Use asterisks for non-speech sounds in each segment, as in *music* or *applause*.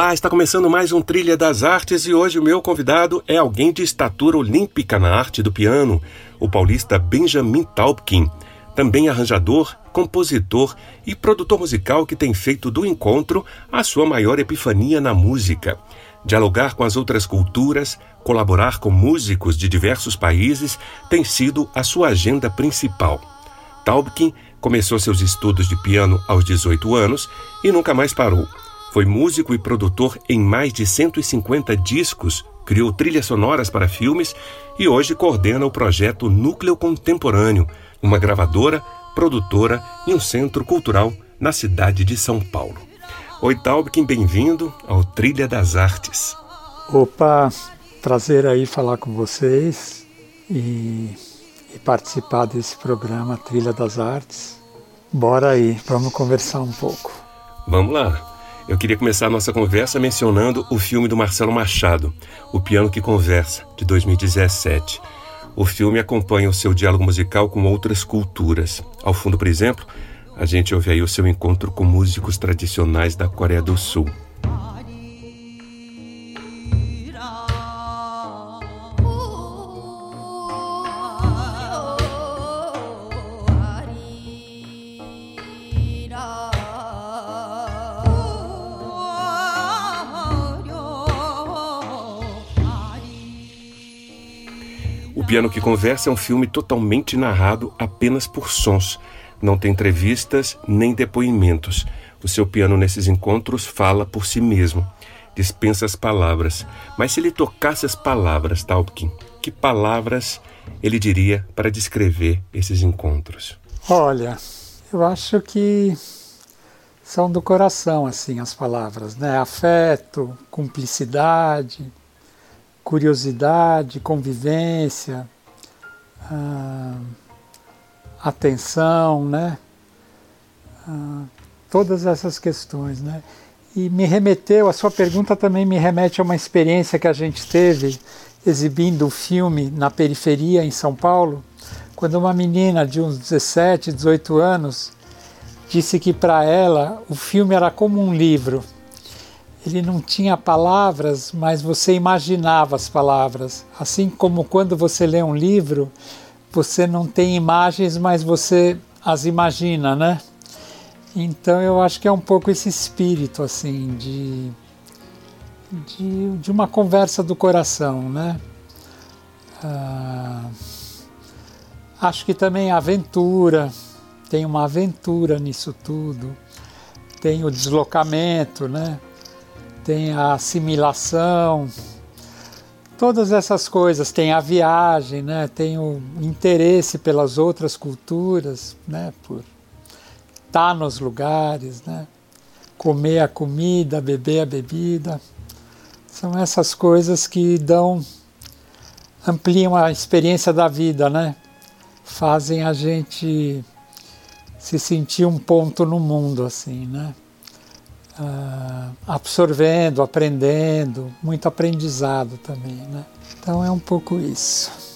Olá, está começando mais um Trilha das Artes e hoje o meu convidado é alguém de estatura olímpica na arte do piano, o paulista Benjamin Taubkin, também arranjador, compositor e produtor musical que tem feito do encontro a sua maior epifania na música. Dialogar com as outras culturas, colaborar com músicos de diversos países tem sido a sua agenda principal. Taubkin começou seus estudos de piano aos 18 anos e nunca mais parou. Foi músico e produtor em mais de 150 discos, criou trilhas sonoras para filmes e hoje coordena o projeto Núcleo Contemporâneo, uma gravadora, produtora e um centro cultural na cidade de São Paulo. Oi, Taubkin, bem-vindo ao Trilha das Artes. Opa, prazer aí falar com vocês e, e participar desse programa Trilha das Artes. Bora aí, vamos conversar um pouco. Vamos lá. Eu queria começar a nossa conversa mencionando o filme do Marcelo Machado, O Piano que Conversa, de 2017. O filme acompanha o seu diálogo musical com outras culturas. Ao fundo, por exemplo, a gente ouve aí o seu encontro com músicos tradicionais da Coreia do Sul. Piano que Conversa é um filme totalmente narrado apenas por sons. Não tem entrevistas nem depoimentos. O seu piano nesses encontros fala por si mesmo. Dispensa as palavras. Mas se ele tocasse as palavras, Taubkin, que palavras ele diria para descrever esses encontros? Olha, eu acho que são do coração assim as palavras, né? Afeto, cumplicidade, curiosidade, convivência, ah, atenção, né? Ah, todas essas questões, né? E me remeteu, a sua pergunta também me remete a uma experiência que a gente teve exibindo o filme na periferia em São Paulo, quando uma menina de uns 17, 18 anos disse que para ela o filme era como um livro ele não tinha palavras, mas você imaginava as palavras. Assim como quando você lê um livro, você não tem imagens, mas você as imagina, né? Então eu acho que é um pouco esse espírito assim de de, de uma conversa do coração, né? Ah, acho que também a aventura tem uma aventura nisso tudo, tem o deslocamento, né? Tem a assimilação, todas essas coisas, tem a viagem, né? tem o interesse pelas outras culturas, né? por estar nos lugares, né? comer a comida, beber a bebida. São essas coisas que dão, ampliam a experiência da vida, né? Fazem a gente se sentir um ponto no mundo, assim, né? Uh, absorvendo, aprendendo, muito aprendizado também. Né? Então é um pouco isso.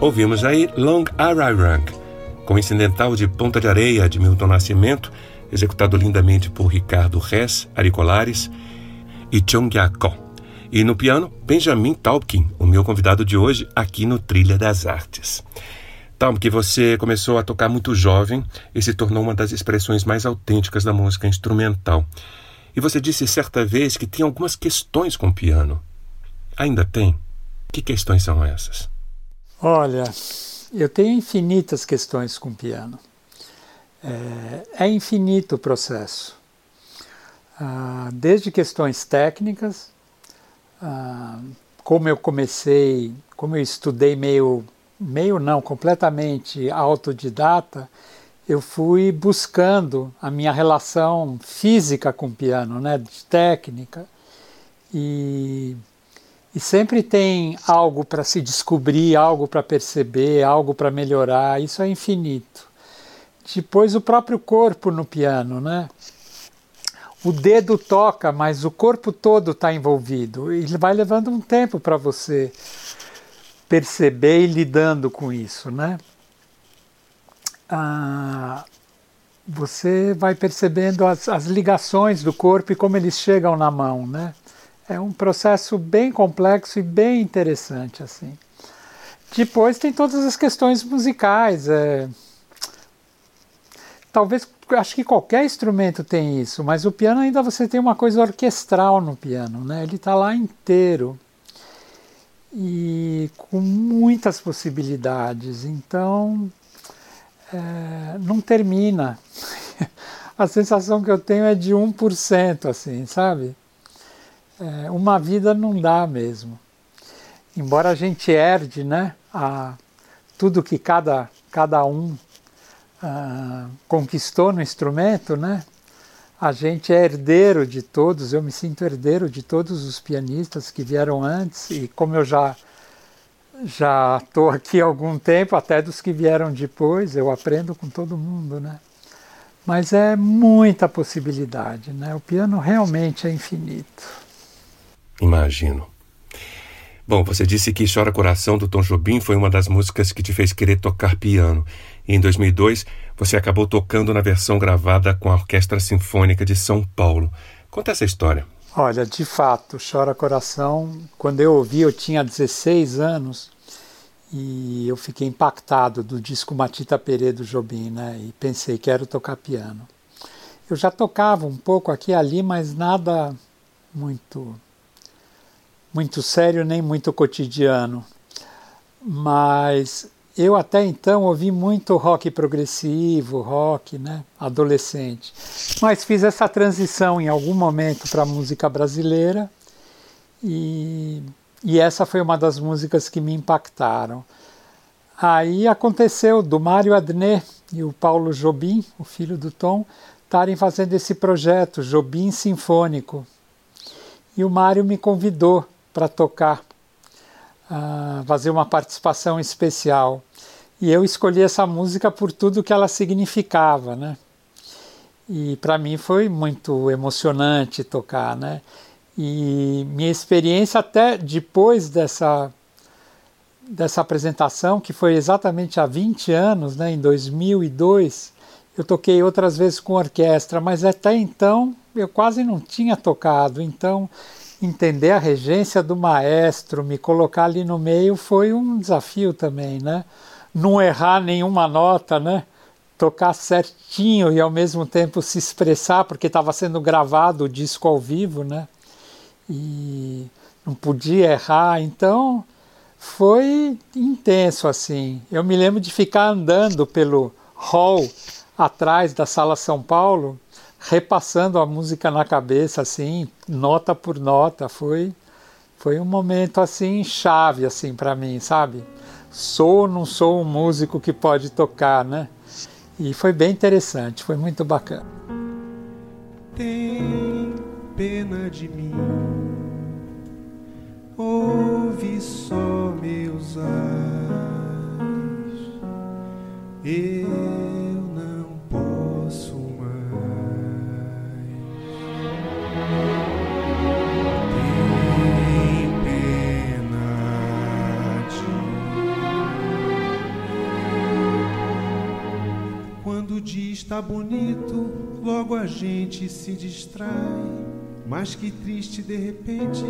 Ouvimos aí Long Ararang, com incidental de Ponta de Areia de Milton Nascimento, executado lindamente por Ricardo Res Aricolares e Chong Yako. E no piano, Benjamin Taubkin, o meu convidado de hoje aqui no Trilha das Artes. Taubkin, você começou a tocar muito jovem e se tornou uma das expressões mais autênticas da música instrumental. E você disse certa vez que tem algumas questões com o piano. Ainda tem? Que questões são essas? Olha, eu tenho infinitas questões com piano. É, é infinito o processo. Ah, desde questões técnicas, ah, como eu comecei, como eu estudei meio, meio não, completamente autodidata, eu fui buscando a minha relação física com o piano, né, de técnica, e, e sempre tem algo para se descobrir, algo para perceber, algo para melhorar, isso é infinito. Depois o próprio corpo no piano, né? O dedo toca, mas o corpo todo está envolvido. E vai levando um tempo para você perceber e lidando com isso, né? ah, você vai percebendo as, as ligações do corpo e como eles chegam na mão, né? É um processo bem complexo e bem interessante, assim. Depois tem todas as questões musicais. É... Talvez, acho que qualquer instrumento tem isso, mas o piano ainda você tem uma coisa orquestral no piano, né? Ele está lá inteiro e com muitas possibilidades. Então, é, não termina. *laughs* A sensação que eu tenho é de 1%, assim, sabe? É, uma vida não dá mesmo. Embora a gente herde, né, a, tudo que cada, cada um uh, conquistou no instrumento, né? A gente é herdeiro de todos, eu me sinto herdeiro de todos os pianistas que vieram antes, e como eu já já estou aqui há algum tempo, até dos que vieram depois, eu aprendo com todo mundo, né? Mas é muita possibilidade, né? O piano realmente é infinito. Imagino. Bom, você disse que Chora Coração do Tom Jobim foi uma das músicas que te fez querer tocar piano. E em 2002, você acabou tocando na versão gravada com a Orquestra Sinfônica de São Paulo. Conta essa história. Olha, de fato, Chora Coração, quando eu ouvi, eu tinha 16 anos e eu fiquei impactado do disco Matita Pereira do Jobim, né? E pensei, quero tocar piano. Eu já tocava um pouco aqui e ali, mas nada muito muito sério nem muito cotidiano. Mas eu até então ouvi muito rock progressivo, rock, né, adolescente. Mas fiz essa transição em algum momento para a música brasileira e, e essa foi uma das músicas que me impactaram. Aí aconteceu do Mário Adnet e o Paulo Jobim, o filho do Tom, estarem fazendo esse projeto Jobim Sinfônico. E o Mário me convidou para tocar, uh, fazer uma participação especial. E eu escolhi essa música por tudo que ela significava, né? E para mim foi muito emocionante tocar, né? E minha experiência até depois dessa dessa apresentação, que foi exatamente há 20 anos, né, em 2002, eu toquei outras vezes com orquestra, mas até então eu quase não tinha tocado. Então, entender a regência do maestro, me colocar ali no meio foi um desafio também, né? não errar nenhuma nota, né? Tocar certinho e ao mesmo tempo se expressar, porque estava sendo gravado o disco ao vivo, né? E não podia errar, então foi intenso assim. Eu me lembro de ficar andando pelo hall atrás da Sala São Paulo, repassando a música na cabeça assim, nota por nota, foi foi um momento assim chave assim para mim, sabe? sou ou não sou um músico que pode tocar, né? E foi bem interessante, foi muito bacana. Tem pena de mim, ouve só meus ais. Está bonito, logo a gente se distrai. Mas que triste de repente,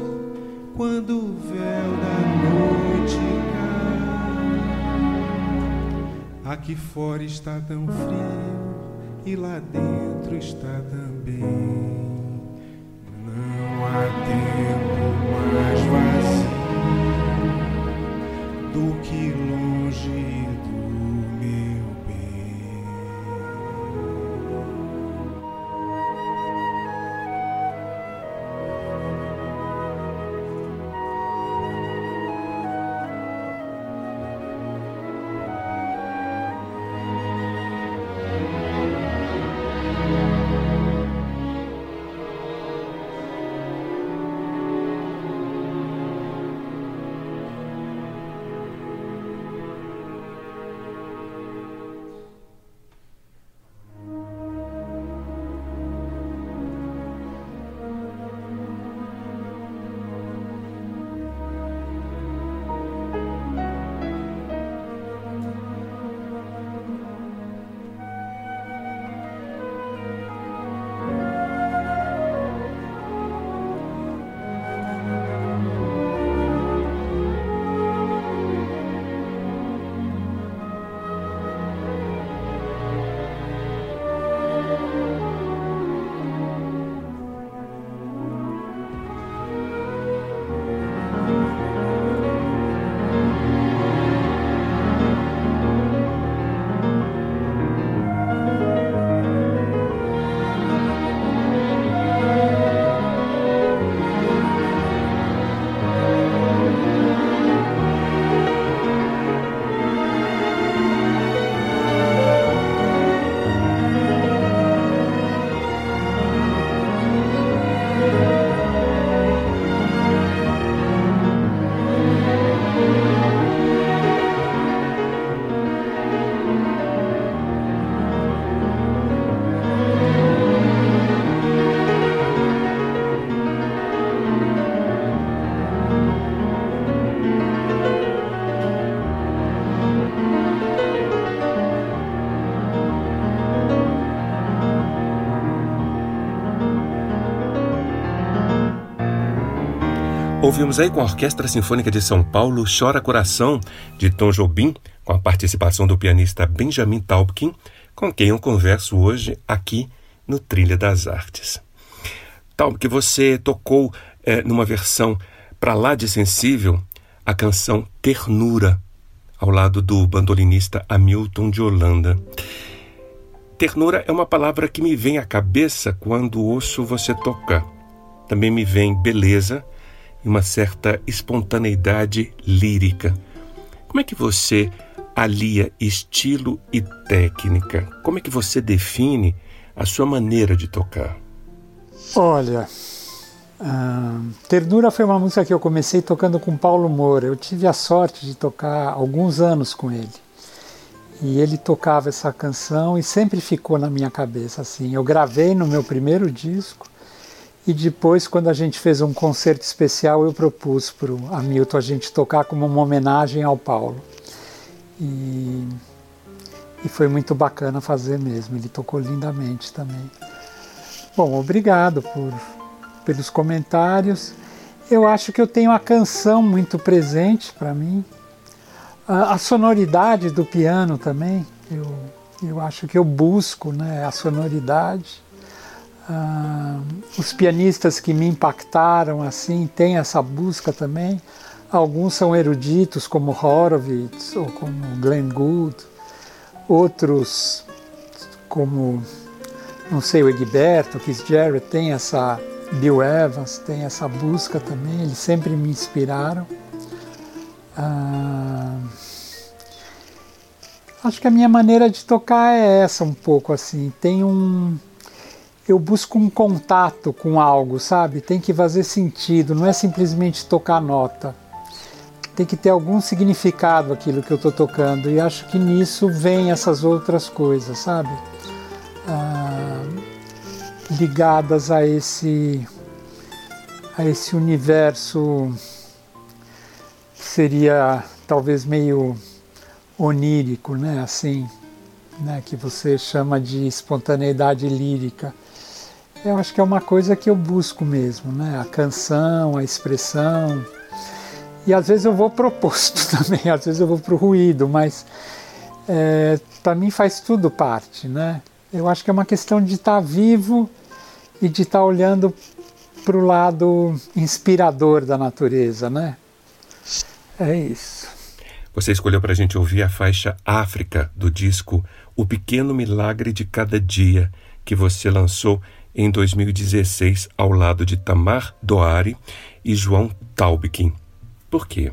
quando o véu da noite cai. Aqui fora está tão frio e lá dentro está também. Ouvimos aí com a Orquestra Sinfônica de São Paulo Chora Coração, de Tom Jobim, com a participação do pianista Benjamin Taubkin, com quem eu converso hoje aqui no Trilha das Artes. Taubkin, você tocou é, numa versão para lá de sensível a canção Ternura, ao lado do bandolinista Hamilton de Holanda. Ternura é uma palavra que me vem à cabeça quando ouço você tocar. Também me vem beleza e uma certa espontaneidade lírica. Como é que você alia estilo e técnica? Como é que você define a sua maneira de tocar? Olha, uh, Ternura foi uma música que eu comecei tocando com Paulo Moura. Eu tive a sorte de tocar alguns anos com ele. E ele tocava essa canção e sempre ficou na minha cabeça assim. Eu gravei no meu primeiro disco e depois, quando a gente fez um concerto especial, eu propus para o Hamilton a gente tocar como uma homenagem ao Paulo. E, e foi muito bacana fazer mesmo, ele tocou lindamente também. Bom, obrigado por, pelos comentários. Eu acho que eu tenho a canção muito presente para mim. A, a, sonoridade do piano também, eu, eu acho que eu busco né, a sonoridade. Ah, os pianistas que me impactaram assim têm essa busca também. Alguns são eruditos, como Horowitz ou como Glenn Gould. Outros, como, não sei, o Egberto, Keith Jarrett, tem essa, Bill Evans, tem essa busca também. Eles sempre me inspiraram. Ah, acho que a minha maneira de tocar é essa um pouco assim. Tem um eu busco um contato com algo, sabe? Tem que fazer sentido, não é simplesmente tocar nota. Tem que ter algum significado aquilo que eu estou tocando, e acho que nisso vem essas outras coisas, sabe? Ah, ligadas a esse, a esse universo que seria talvez meio onírico, né? Assim, né, que você chama de espontaneidade lírica. Eu acho que é uma coisa que eu busco mesmo, né? A canção, a expressão. E às vezes eu vou pro oposto *laughs* também, às vezes eu vou pro ruído, mas é, para mim faz tudo parte, né? Eu acho que é uma questão de estar tá vivo e de estar tá olhando para o lado inspirador da natureza, né? É isso. Você escolheu para a gente ouvir a faixa África do disco O Pequeno Milagre de Cada Dia, que você lançou em 2016 ao lado de Tamar Doari e João Taubkin. Por quê?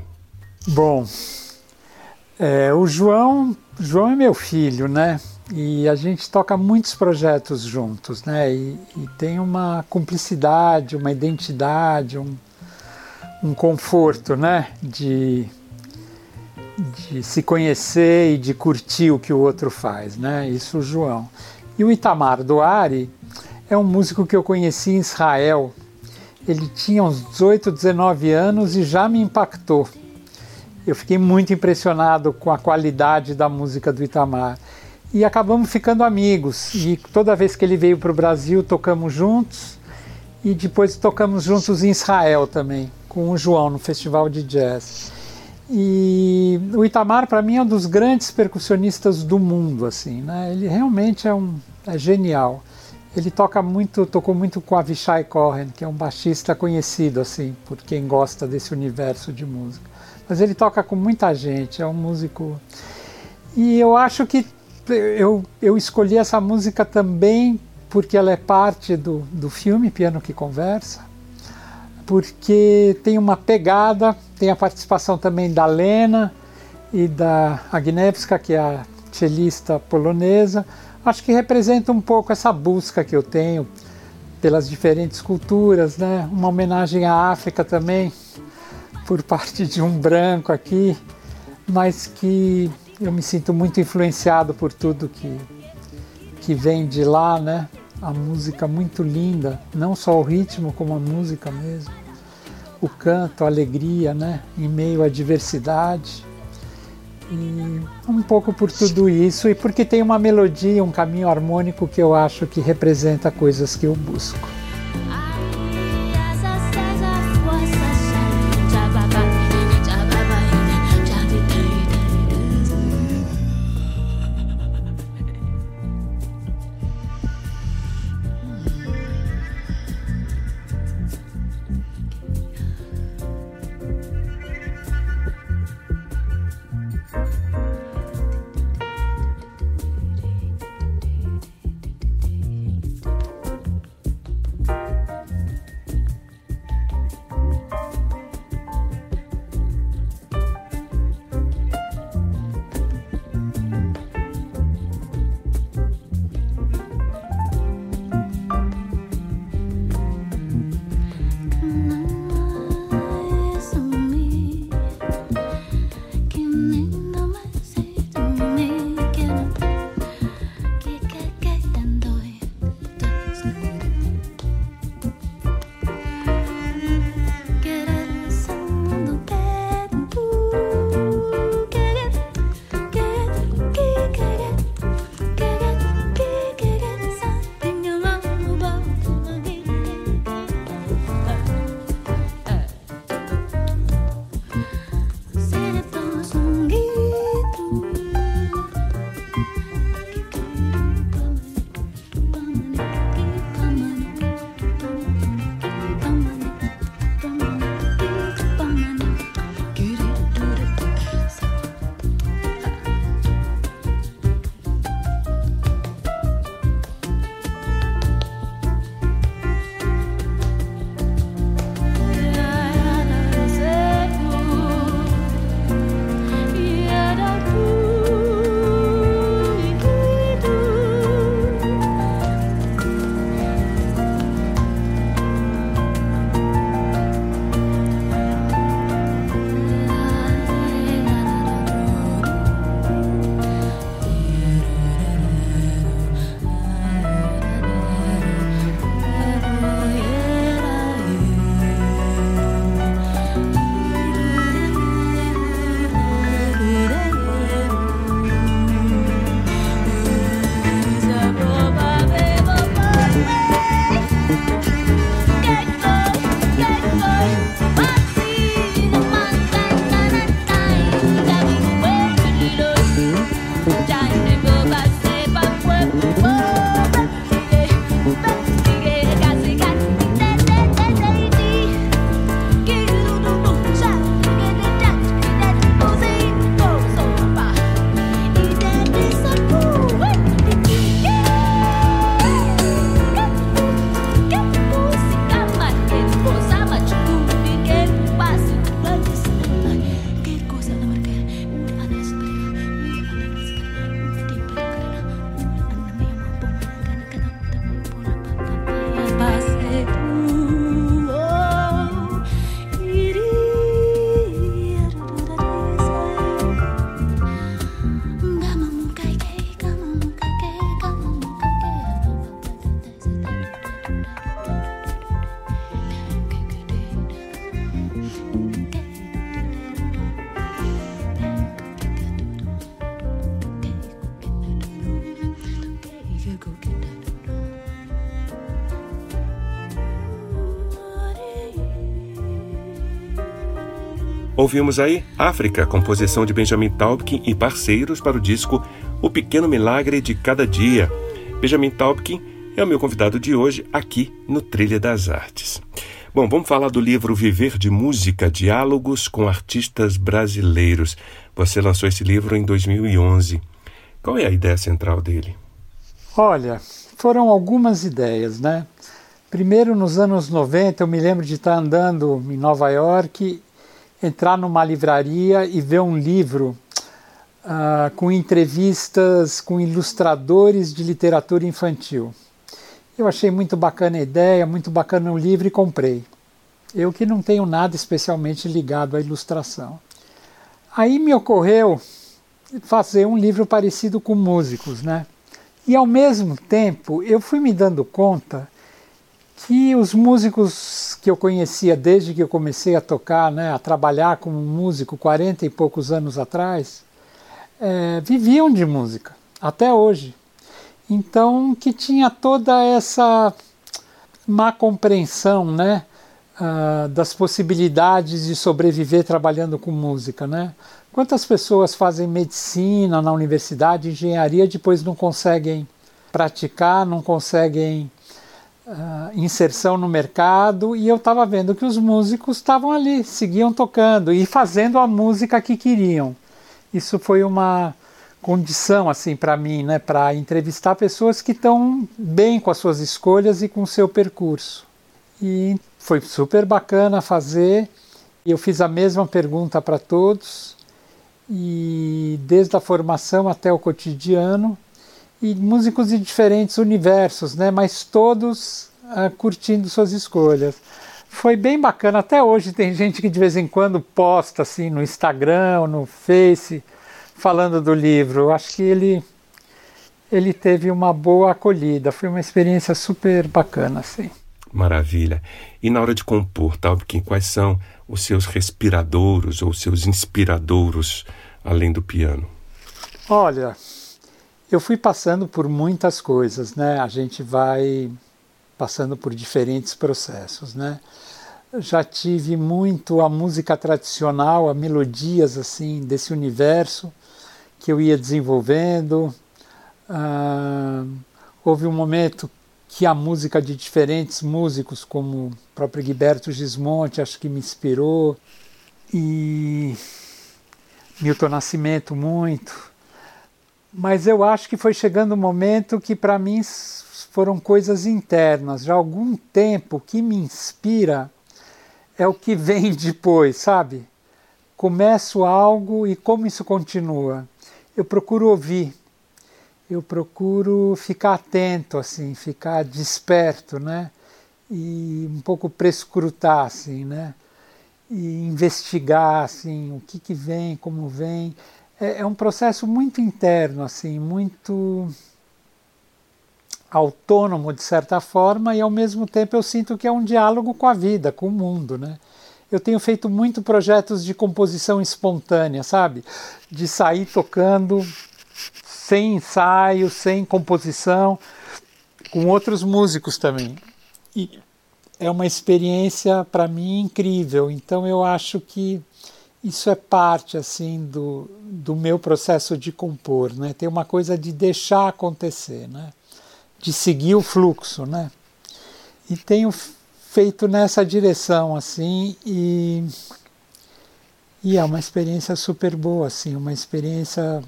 Bom, é, o João, João é meu filho, né? E a gente toca muitos projetos juntos, né? E, e tem uma cumplicidade, uma identidade, um, um conforto, né? De, de se conhecer e de curtir o que o outro faz, né? Isso o João. E o Itamar Doari é um músico que eu conheci em Israel. Ele tinha uns 18, 19 anos e já me impactou. Eu fiquei muito impressionado com a qualidade da música do Itamar. E acabamos ficando amigos. E toda vez que ele veio para o Brasil, tocamos juntos. E depois tocamos juntos em Israel também, com o João, no Festival de Jazz. E o Itamar, para mim, é um dos grandes percussionistas do mundo. assim, né? Ele realmente é, um, é genial. Ele toca muito, tocou muito com Avishai Cohen, que é um baixista conhecido assim por quem gosta desse universo de música. Mas ele toca com muita gente, é um músico. E eu acho que eu, eu escolhi essa música também porque ela é parte do, do filme Piano que Conversa, porque tem uma pegada, tem a participação também da Lena e da Agnieszka, que é a cellista polonesa, acho que representa um pouco essa busca que eu tenho pelas diferentes culturas, né? Uma homenagem à África também, por parte de um branco aqui, mas que eu me sinto muito influenciado por tudo que, que vem de lá, né? A música muito linda, não só o ritmo, como a música mesmo. O canto, a alegria, né? Em meio à diversidade. E um pouco por tudo isso e porque tem uma melodia, um caminho harmônico que eu acho que representa coisas que eu busco. Ouvimos aí África, composição de Benjamin Taubkin e parceiros para o disco O Pequeno Milagre de Cada Dia. Benjamin Taubkin é o meu convidado de hoje aqui no Trilha das Artes. Bom, vamos falar do livro Viver de Música, Diálogos com Artistas Brasileiros. Você lançou esse livro em 2011. Qual é a ideia central dele? Olha, foram algumas ideias, né? Primeiro, nos anos 90, eu me lembro de estar andando em Nova York entrar numa livraria e ver um livro uh, com entrevistas com ilustradores de literatura infantil. Eu achei muito bacana a ideia, muito bacana o livro e comprei. Eu que não tenho nada especialmente ligado à ilustração. Aí me ocorreu fazer um livro parecido com músicos, né? E ao mesmo tempo eu fui me dando conta que os músicos que eu conhecia desde que eu comecei a tocar, né, a trabalhar como músico 40 e poucos anos atrás, é, viviam de música, até hoje. Então, que tinha toda essa má compreensão né, uh, das possibilidades de sobreviver trabalhando com música. Né? Quantas pessoas fazem medicina na universidade, engenharia, depois não conseguem praticar, não conseguem uh, inserção no mercado e eu estava vendo que os músicos estavam ali, seguiam tocando e fazendo a música que queriam. Isso foi uma condição assim para mim, né, para entrevistar pessoas que estão bem com as suas escolhas e com o seu percurso. E foi super bacana fazer. Eu fiz a mesma pergunta para todos e desde a formação até o cotidiano e músicos de diferentes universos, né? mas todos uh, curtindo suas escolhas. Foi bem bacana. Até hoje tem *laughs* gente que de vez em quando posta assim no Instagram, no Face, falando do livro. Acho que ele ele teve uma boa acolhida. Foi uma experiência super bacana, assim. Maravilha. E na hora de compor, Talbkin, quais são os seus respiradouros ou seus inspiradouros além do piano? Olha, eu fui passando por muitas coisas, né? A gente vai passando por diferentes processos, né? Já tive muito a música tradicional, a melodias assim desse universo que eu ia desenvolvendo. Ah, houve um momento que a música de diferentes músicos, como o próprio Gilberto Gismonte, acho que me inspirou, e Milton Nascimento muito mas eu acho que foi chegando um momento que para mim foram coisas internas. Já há algum tempo que me inspira é o que *laughs* vem depois, sabe? Começo algo e como isso continua. Eu procuro ouvir, eu procuro ficar atento, assim, ficar desperto, né? E um pouco prescrutar, assim, né? E investigar, assim, o que, que vem, como vem é, é um processo muito interno, assim, muito autônomo de certa forma e ao mesmo tempo eu sinto que é um diálogo com a vida, com o mundo, né? Eu tenho feito muito projetos de composição espontânea, sabe? De sair tocando sem ensaio, sem composição, com outros músicos também. E é uma experiência para mim incrível. Então eu acho que isso é parte assim do, do meu processo de compor, né? Tem uma coisa de deixar acontecer, né? De seguir o fluxo, né? E tenho feito nessa direção assim e e é uma experiência super boa assim, uma experiência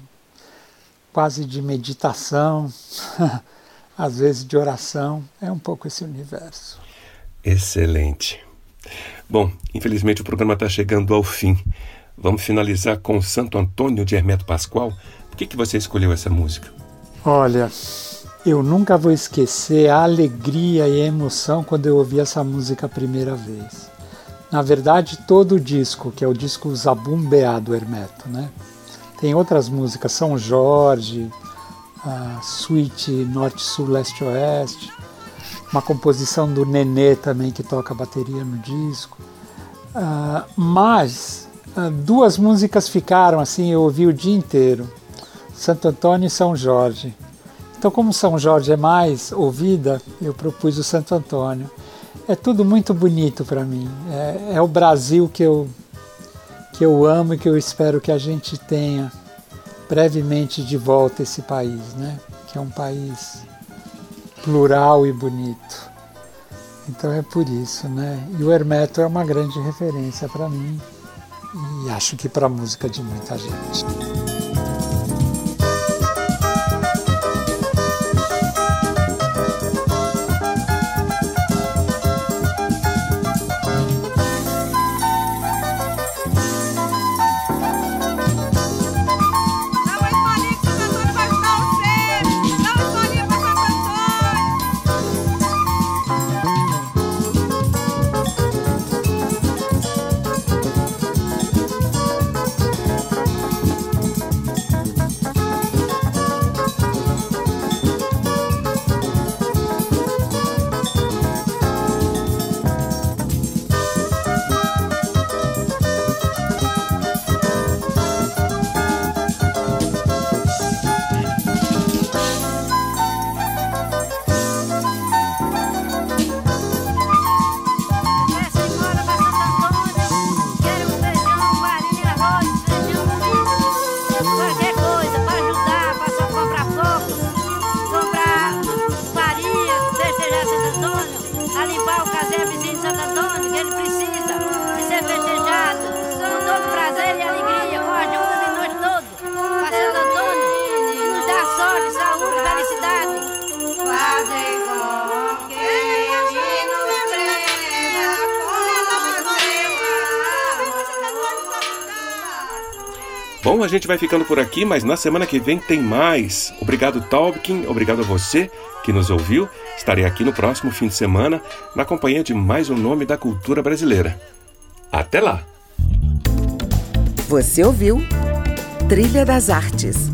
quase de meditação, *laughs* às vezes de oração, é um pouco esse universo. Excelente. Bom, infelizmente o programa está chegando ao fim. Vamos finalizar com Santo Antônio de Hermeto Pascoal. Por que, que você escolheu essa música? Olha, eu nunca vou esquecer a alegria e a emoção quando eu ouvi essa música a primeira vez. Na verdade, todo o disco, que é o disco Zabumbeá do Hermeto, né? Tem outras músicas, São Jorge, a Suite Norte, Sul, Leste, Oeste, uma composição do Nenê também que toca bateria no disco. Uh, mas uh, duas músicas ficaram assim, eu ouvi o dia inteiro: Santo Antônio e São Jorge. Então, como São Jorge é mais ouvida, eu propus o Santo Antônio. É tudo muito bonito para mim. É, é, o Brasil que eu que eu amo e que eu espero que a gente tenha brevemente de volta esse país, né? Que é um país plural e bonito. Então é por isso, né? E o Hermeto é uma grande referência para mim e acho que para a música de muita gente. A gente vai ficando por aqui, mas na semana que vem tem mais. Obrigado, Tolkien, obrigado a você que nos ouviu. Estarei aqui no próximo fim de semana na companhia de mais um nome da cultura brasileira. Até lá! Você ouviu Trilha das Artes